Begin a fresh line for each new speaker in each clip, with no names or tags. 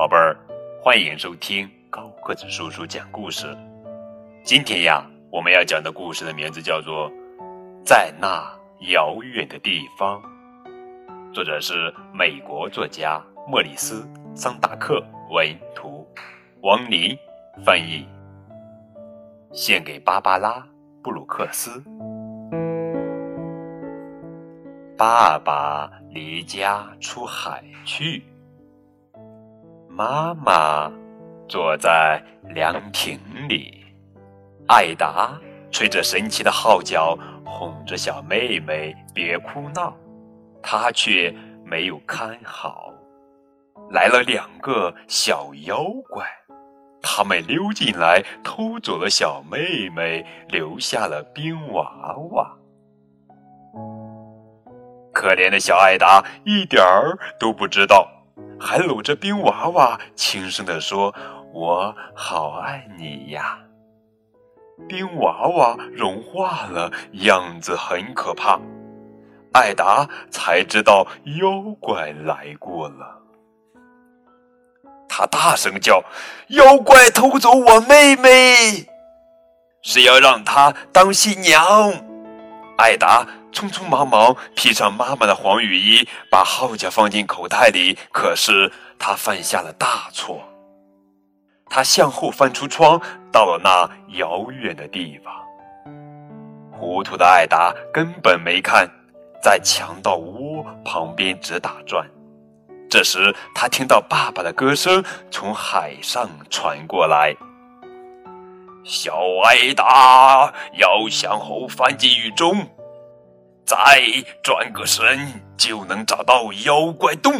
宝贝儿，欢迎收听高个子叔叔讲故事。今天呀，我们要讲的故事的名字叫做《在那遥远的地方》，作者是美国作家莫里斯·桑达克文图，王林翻译，献给芭芭拉·布鲁克斯。爸爸离家出海去。妈妈坐在凉亭里，艾达吹着神奇的号角，哄着小妹妹别哭闹。她却没有看好，来了两个小妖怪，他们溜进来，偷走了小妹妹，留下了冰娃娃。可怜的小艾达一点儿都不知道。还搂着冰娃娃，轻声地说：“我好爱你呀。”冰娃娃融化了，样子很可怕。艾达才知道妖怪来过了，他大声叫：“妖怪偷走我妹妹，是要让她当新娘。”艾达。匆匆忙忙披上妈妈的黄雨衣，把号角放进口袋里。可是他犯下了大错，他向后翻出窗，到了那遥远的地方。糊涂的艾达根本没看，在强盗窝旁边直打转。这时他听到爸爸的歌声从海上传过来：“小艾达要向后翻进雨中。”再转个身就能找到妖怪洞，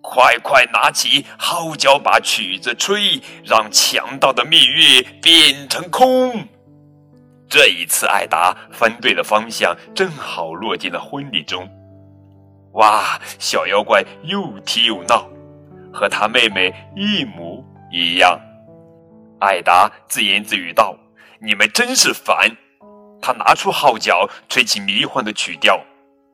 快快拿起号角，把曲子吹，让强盗的蜜月变成空。这一次，艾达分对了方向，正好落进了婚礼中。哇，小妖怪又踢又闹，和他妹妹一模一样。艾达自言自语道：“你们真是烦。”他拿出号角，吹起迷幻的曲调，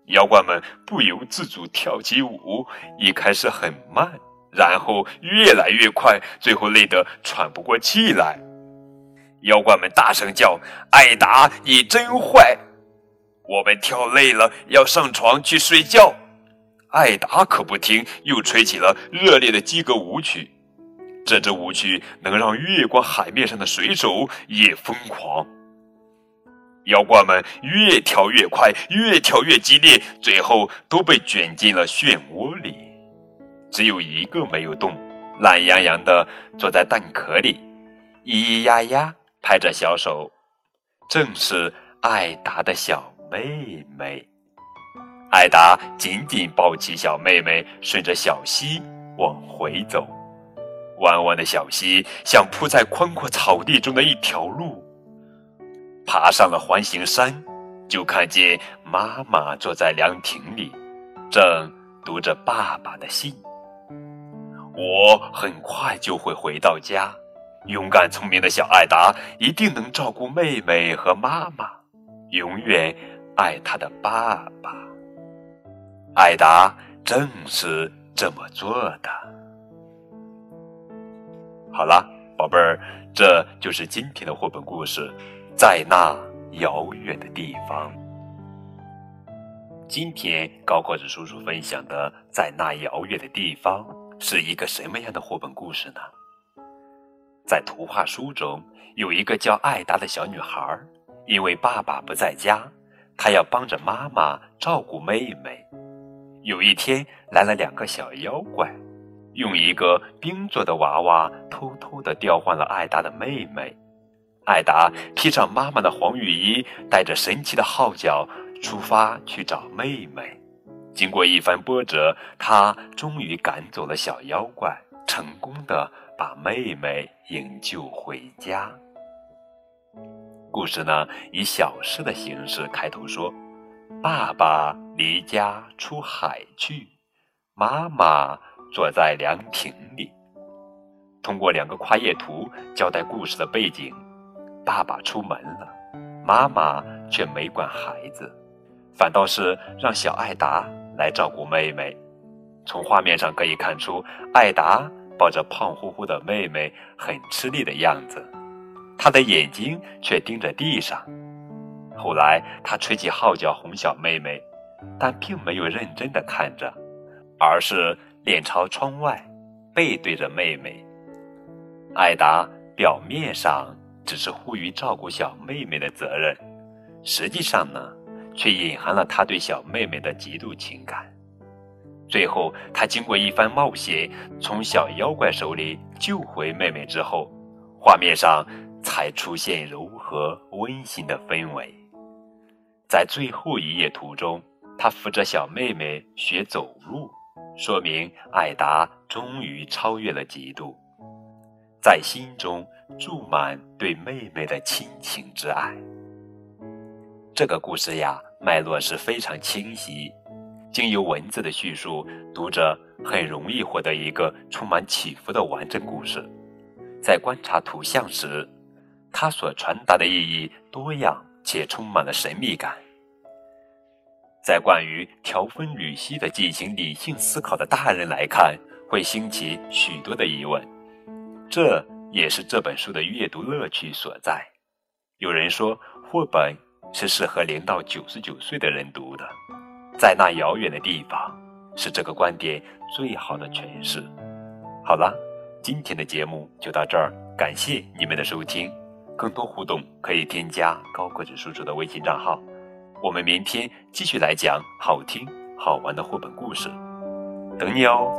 妖怪们不由自主跳起舞。一开始很慢，然后越来越快，最后累得喘不过气来。妖怪们大声叫：“艾达，你真坏！我们跳累了，要上床去睡觉。”艾达可不听，又吹起了热烈的鸡歌舞曲。这支舞曲能让月光海面上的水手也疯狂。妖怪们越跳越快，越跳越激烈，最后都被卷进了漩涡里。只有一个没有动，懒洋洋的坐在蛋壳里，咿咿呀呀拍着小手。正是艾达的小妹妹。艾达紧紧抱起小妹妹，顺着小溪往回走。弯弯的小溪像铺在宽阔草地中的一条路。爬上了环形山，就看见妈妈坐在凉亭里，正读着爸爸的信。我很快就会回到家。勇敢聪明的小艾达一定能照顾妹妹和妈妈，永远爱她的爸爸。艾达正是这么做的。好了，宝贝儿，这就是今天的绘本故事。在那遥远的地方，今天高个子叔叔分享的《在那遥远的地方》是一个什么样的绘本故事呢？在图画书中，有一个叫艾达的小女孩，因为爸爸不在家，她要帮着妈妈照顾妹妹。有一天，来了两个小妖怪，用一个冰做的娃娃偷偷的调换了艾达的妹妹。艾达披上妈妈的黄雨衣，带着神奇的号角出发去找妹妹。经过一番波折，他终于赶走了小妖怪，成功的把妹妹营救回家。故事呢，以小诗的形式开头说：“爸爸离家出海去，妈妈坐在凉亭里。”通过两个跨页图交代故事的背景。爸爸出门了，妈妈却没管孩子，反倒是让小艾达来照顾妹妹。从画面上可以看出，艾达抱着胖乎乎的妹妹，很吃力的样子。他的眼睛却盯着地上。后来，他吹起号角哄小妹妹，但并没有认真的看着，而是脸朝窗外，背对着妹妹。艾达表面上只是出于照顾小妹妹的责任，实际上呢，却隐含了他对小妹妹的极度情感。最后，他经过一番冒险，从小妖怪手里救回妹妹之后，画面上才出现柔和温馨的氛围。在最后一页图中，他扶着小妹妹学走路，说明艾达终于超越了嫉妒，在心中注满对妹妹的亲情之爱。这个故事呀，脉络是非常清晰。经由文字的叙述，读者很容易获得一个充满起伏的完整故事。在观察图像时，它所传达的意义多样且充满了神秘感。在关于条分缕析的进行理性思考的大人来看，会兴起许多的疑问。这也是这本书的阅读乐趣所在。有人说，绘本是适合零到九十九岁的人读的。在那遥远的地方，是这个观点最好的诠释。好了，今天的节目就到这儿，感谢你们的收听。更多互动可以添加高个子叔叔的微信账号。我们明天继续来讲好听好玩的绘本故事，等你哦。